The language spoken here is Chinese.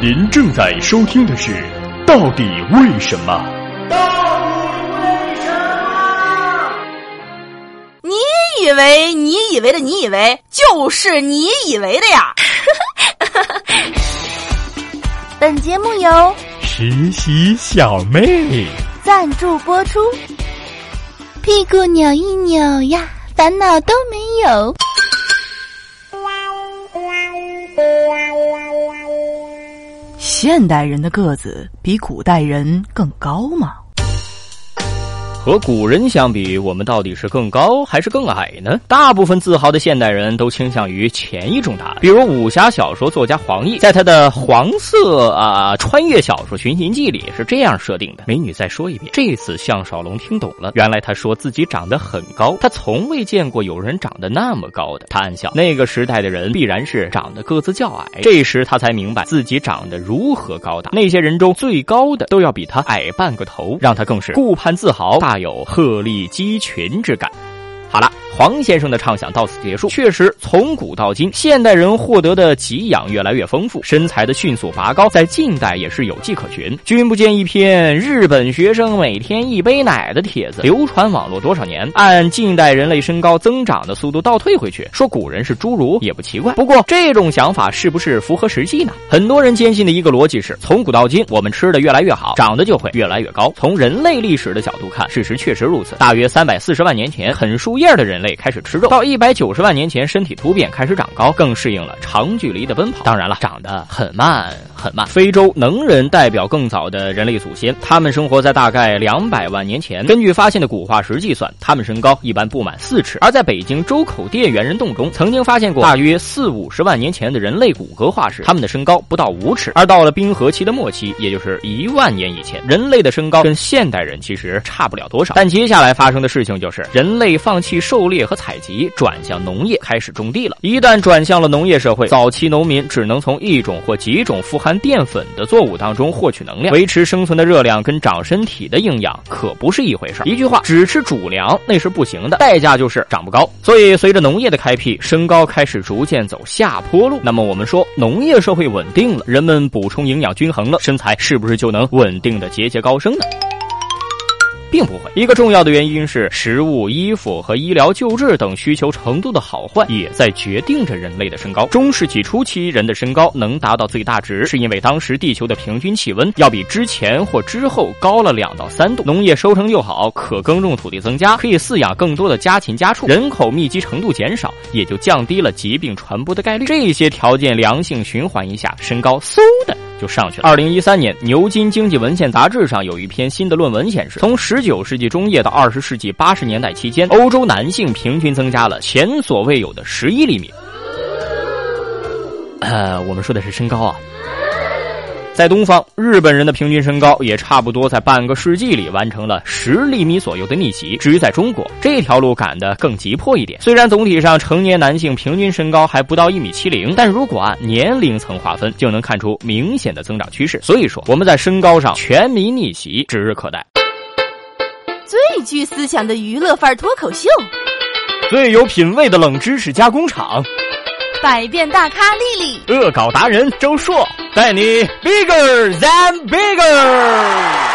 您正在收听的是《到底为什么》。到底为什么？你以为你以为的你以为就是你以为的呀？本节目由实习小妹赞助播出。屁股扭一扭呀，烦恼都没有。现代人的个子比古代人更高吗？和古人相比，我们到底是更高还是更矮呢？大部分自豪的现代人都倾向于前一种答案。比如武侠小说作家黄易，在他的黄色啊穿越小说《寻秦记》里是这样设定的：美女再说一遍。这次项少龙听懂了，原来他说自己长得很高，他从未见过有人长得那么高的。他暗笑，那个时代的人必然是长得个子较矮。这时他才明白自己长得如何高大。那些人中最高的都要比他矮半个头，让他更是顾盼自豪。大有鹤立鸡群之感。好了。黄先生的畅想到此结束。确实，从古到今，现代人获得的给养越来越丰富，身材的迅速拔高，在近代也是有迹可循。君不见一篇日本学生每天一杯奶的帖子流传网络多少年？按近代人类身高增长的速度倒退回去，说古人是侏儒也不奇怪。不过，这种想法是不是符合实际呢？很多人坚信的一个逻辑是：从古到今，我们吃的越来越好，长得就会越来越高。从人类历史的角度看，事实确实如此。大约三百四十万年前，啃树叶的人类。开始吃肉，到一百九十万年前，身体突变，开始长高，更适应了长距离的奔跑。当然了，长得很慢很慢。非洲能人代表更早的人类祖先，他们生活在大概两百万年前。根据发现的古化石计算，他们身高一般不满四尺。而在北京周口店猿人洞中，曾经发现过大约四五十万年前的人类骨骼化石，他们的身高不到五尺。而到了冰河期的末期，也就是一万年以前，人类的身高跟现代人其实差不了多少。但接下来发生的事情就是，人类放弃狩猎。和采集转向农业，开始种地了。一旦转向了农业社会，早期农民只能从一种或几种富含淀粉的作物当中获取能量，维持生存的热量跟长身体的营养可不是一回事儿。一句话，只吃主粮那是不行的，代价就是长不高。所以，随着农业的开辟，身高开始逐渐走下坡路。那么，我们说农业社会稳定了，人们补充营养均衡了，身材是不是就能稳定的节节高升呢？并不会。一个重要的原因是，食物、衣服和医疗救治等需求程度的好坏，也在决定着人类的身高。中世纪初期，人的身高能达到最大值，是因为当时地球的平均气温要比之前或之后高了两到三度，农业收成又好，可耕种土地增加，可以饲养更多的家禽家畜，人口密集程度减少，也就降低了疾病传播的概率。这些条件良性循环一下，身高嗖的。就上去了。二零一三年，《牛津经济文献杂志》上有一篇新的论文显示，从十九世纪中叶到二十世纪八十年代期间，欧洲男性平均增加了前所未有的十一厘米。呃，我们说的是身高啊。在东方，日本人的平均身高也差不多在半个世纪里完成了十厘米左右的逆袭。至于在中国，这条路赶得更急迫一点。虽然总体上成年男性平均身高还不到一米七零，但如果按年龄层划分，就能看出明显的增长趋势。所以说，我们在身高上全民逆袭指日可待。最具思想的娱乐范儿脱口秀，最有品位的冷知识加工厂。百变大咖丽丽，恶搞达人周硕，带你 bigger than bigger。